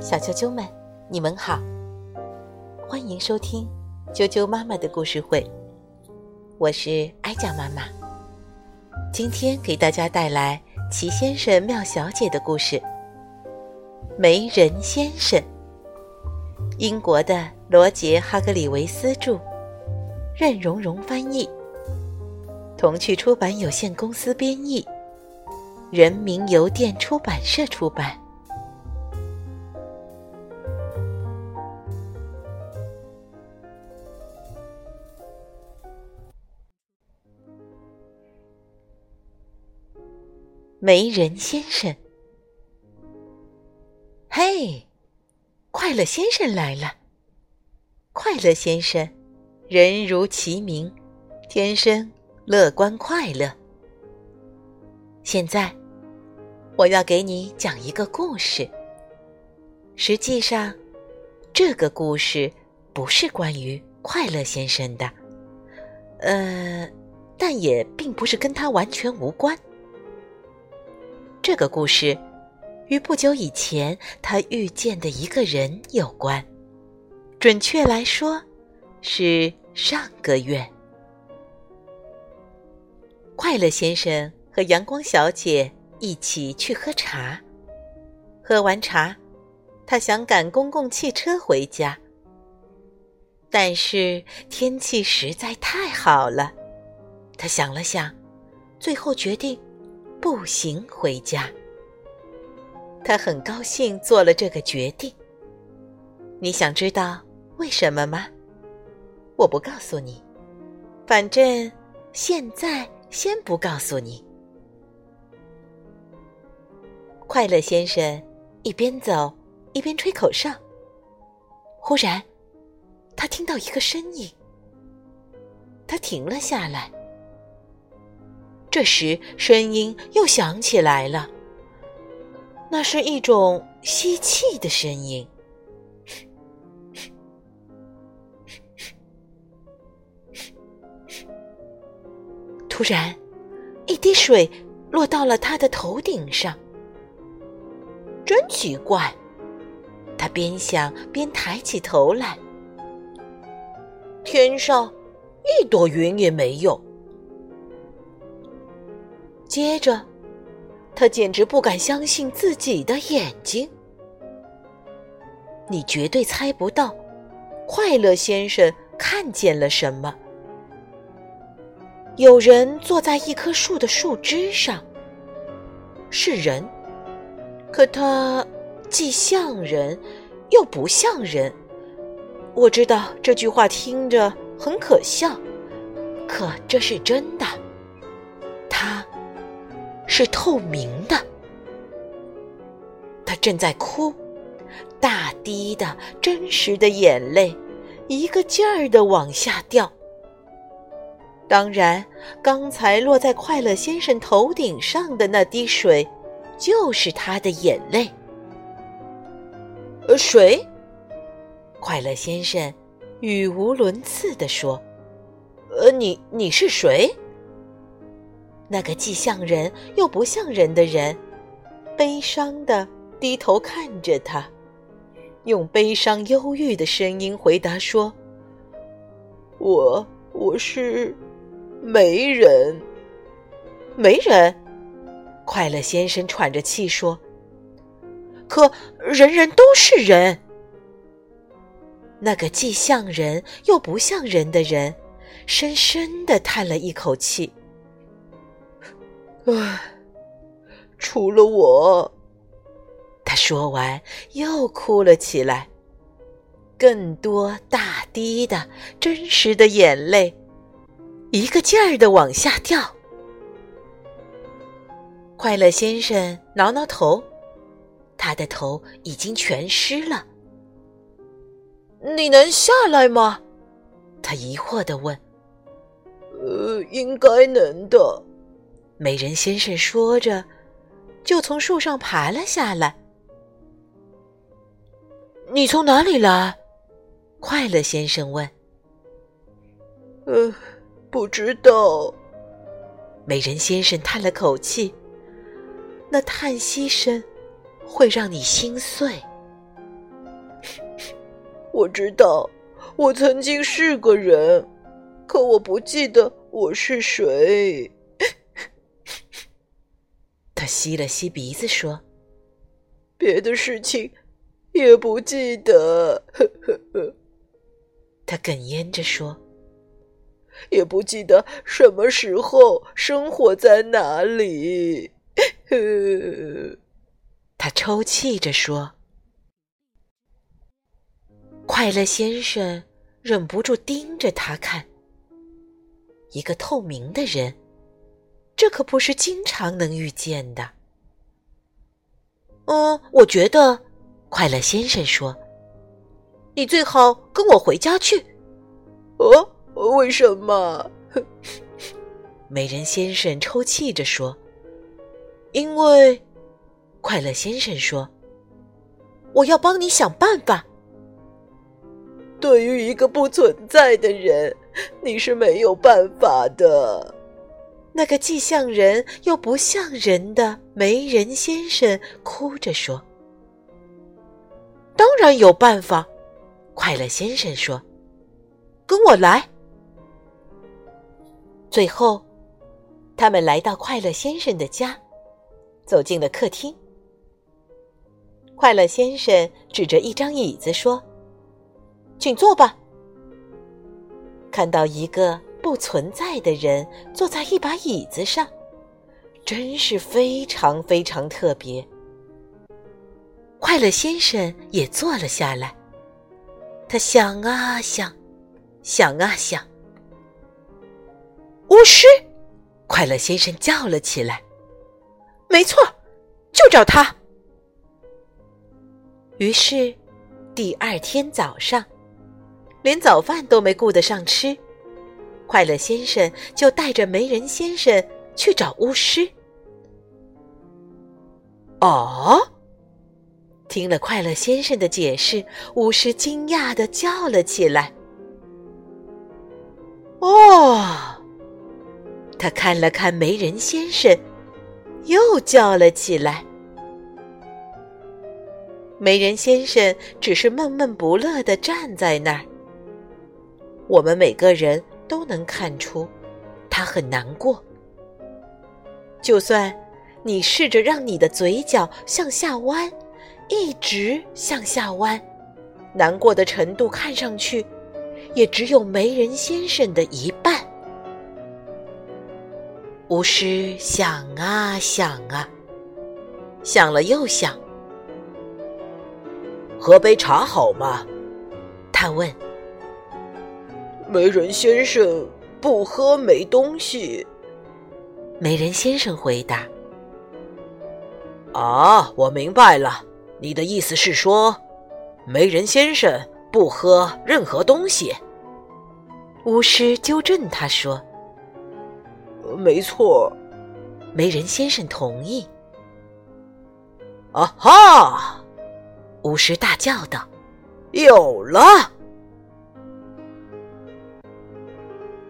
小啾啾们，你们好，欢迎收听啾啾妈妈的故事会。我是哀家妈妈，今天给大家带来奇先生妙小姐的故事。没人先生，英国的罗杰·哈格里维斯著，任蓉蓉翻译，童趣出版有限公司编译，人民邮电出版社出版。没人先生，嘿，快乐先生来了。快乐先生，人如其名，天生乐观快乐。现在，我要给你讲一个故事。实际上，这个故事不是关于快乐先生的，呃，但也并不是跟他完全无关。这个故事与不久以前他遇见的一个人有关，准确来说，是上个月。快乐先生和阳光小姐一起去喝茶，喝完茶，他想赶公共汽车回家，但是天气实在太好了，他想了想，最后决定。步行回家，他很高兴做了这个决定。你想知道为什么吗？我不告诉你，反正现在先不告诉你。快乐先生一边走一边吹口哨。忽然，他听到一个声音，他停了下来。这时，声音又响起来了。那是一种吸气的声音。突然，一滴水落到了他的头顶上。真奇怪，他边想边抬起头来。天上一朵云也没有。接着，他简直不敢相信自己的眼睛。你绝对猜不到，快乐先生看见了什么？有人坐在一棵树的树枝上，是人，可他既像人，又不像人。我知道这句话听着很可笑，可这是真的。是透明的，他正在哭，大滴的真实的眼泪，一个劲儿的往下掉。当然，刚才落在快乐先生头顶上的那滴水，就是他的眼泪。呃，谁？快乐先生语无伦次地说：“呃，你你是谁？”那个既像人又不像人的人，悲伤的低头看着他，用悲伤忧郁的声音回答说：“我我是没人，没人。”快乐先生喘着气说：“可人人都是人。”那个既像人又不像人的人，深深的叹了一口气。唉，除了我，他说完又哭了起来。更多大滴的真实的眼泪，一个劲儿的往下掉。快乐先生挠挠头，他的头已经全湿了。你能下来吗？他疑惑的问。呃，应该能的。美人先生说着，就从树上爬了下来。“你从哪里来？”快乐先生问。“呃，不知道。”美人先生叹了口气，那叹息声会让你心碎。我知道，我曾经是个人，可我不记得我是谁。他吸了吸鼻子说：“别的事情也不记得。”他哽咽着说：“也不记得什么时候生活在哪里。”他抽泣着说。快乐先生忍不住盯着他看。一个透明的人，这可不是经常能遇见的。嗯，我觉得，快乐先生说：“你最好跟我回家去。”哦，为什么？美人先生抽泣着说：“因为，快乐先生说，我要帮你想办法。”对于一个不存在的人，你是没有办法的。那个既像人又不像人的媒人先生哭着说：“当然有办法。”快乐先生说：“跟我来。”最后，他们来到快乐先生的家，走进了客厅。快乐先生指着一张椅子说。请坐吧。看到一个不存在的人坐在一把椅子上，真是非常非常特别。快乐先生也坐了下来，他想啊想，想啊想。巫师，快乐先生叫了起来：“没错，就找他。”于是，第二天早上。连早饭都没顾得上吃，快乐先生就带着媒人先生去找巫师。哦，听了快乐先生的解释，巫师惊讶的叫了起来。哦，他看了看媒人先生，又叫了起来。媒人先生只是闷闷不乐的站在那儿。我们每个人都能看出，他很难过。就算你试着让你的嘴角向下弯，一直向下弯，难过的程度看上去也只有媒人先生的一半。巫师想啊想啊，想了又想，喝杯茶好吗？他问。媒人先生不喝没东西。媒人先生回答：“啊，我明白了，你的意思是说，媒人先生不喝任何东西。”巫师纠正他说：“没错。”媒人先生同意。啊哈！巫师大叫道：“有了！”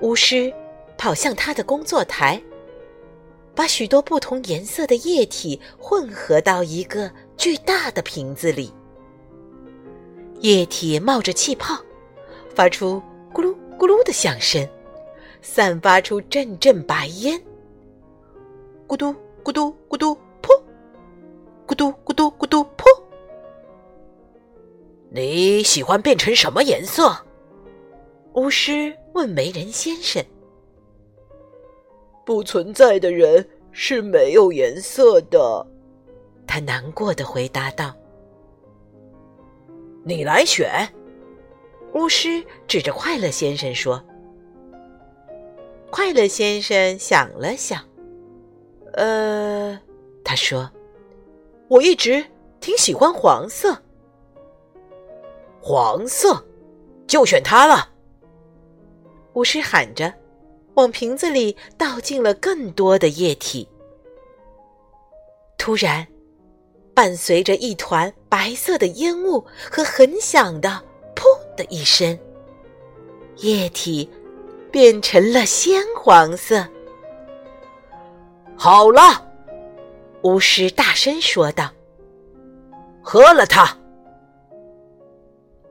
巫师跑向他的工作台，把许多不同颜色的液体混合到一个巨大的瓶子里。液体冒着气泡，发出咕噜咕噜的响声，散发出阵阵白烟。咕嘟咕嘟咕嘟噗，咕嘟咕嘟咕嘟噗。你喜欢变成什么颜色？巫师问媒人先生：“不存在的人是没有颜色的。”他难过的回答道：“你来选。”巫师指着快乐先生说：“快乐先生想了想，呃，他说，我一直挺喜欢黄色。黄色，就选它了。”巫师喊着，往瓶子里倒进了更多的液体。突然，伴随着一团白色的烟雾和很响的“噗”的一声，液体变成了鲜黄色。好了，巫师大声说道：“喝了它。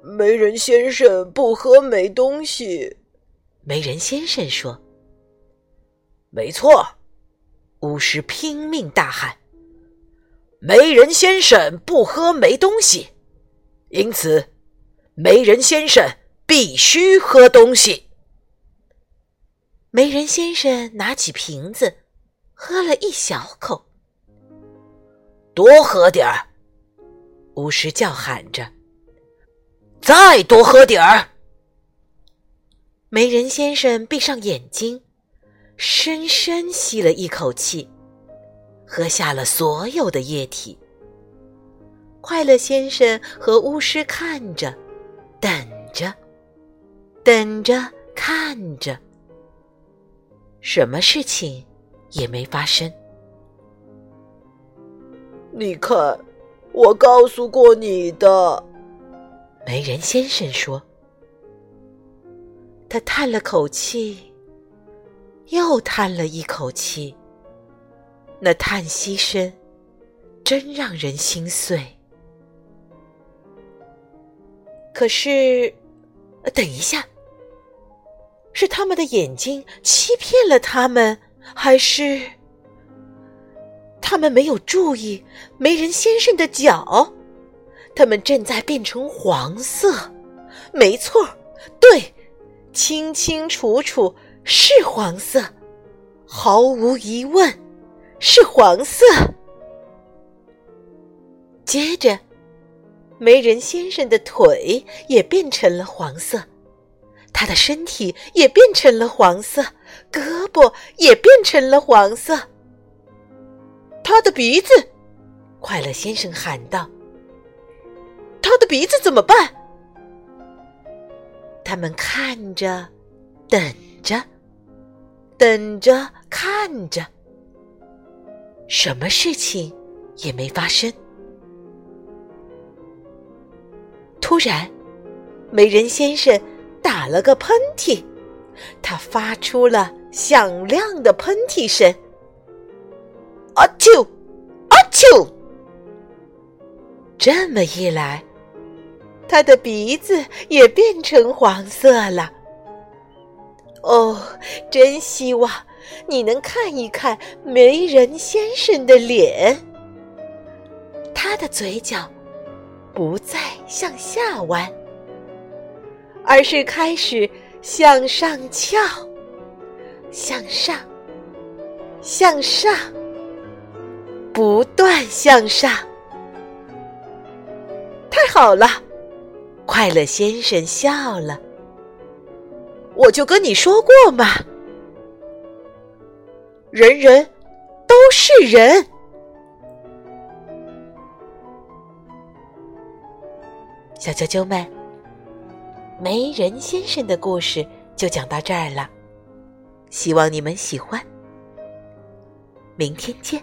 媒人先生不喝没东西。媒人先生说：“没错。”巫师拼命大喊：“媒人先生不喝没东西，因此，媒人先生必须喝东西。”媒人先生拿起瓶子，喝了一小口。多喝点儿，巫师叫喊着：“再多喝点儿！”媒人先生闭上眼睛。深深吸了一口气，喝下了所有的液体。快乐先生和巫师看着，等着，等着，看着，什么事情也没发生。你看，我告诉过你的，媒人先生说。他叹了口气。又叹了一口气，那叹息声真让人心碎。可是，等一下，是他们的眼睛欺骗了他们，还是他们没有注意媒人先生的脚？他们正在变成黄色。没错，清清楚楚。是黄色，毫无疑问，是黄色。接着，媒人先生的腿也变成了黄色，他的身体也变成了黄色，胳膊也变成了黄色。他的鼻子，快乐先生喊道：“他的鼻子怎么办？”他们看着，等着。等着，看着，什么事情也没发生。突然，媒人先生打了个喷嚏，他发出了响亮的喷嚏声。阿啾，阿啾！这么一来，他的鼻子也变成黄色了。哦，真希望你能看一看媒人先生的脸。他的嘴角不再向下弯，而是开始向上翘，向上，向上，不断向上。太好了，快乐先生笑了。我就跟你说过嘛，人人都是人。小啾啾们，没人先生的故事就讲到这儿了，希望你们喜欢。明天见。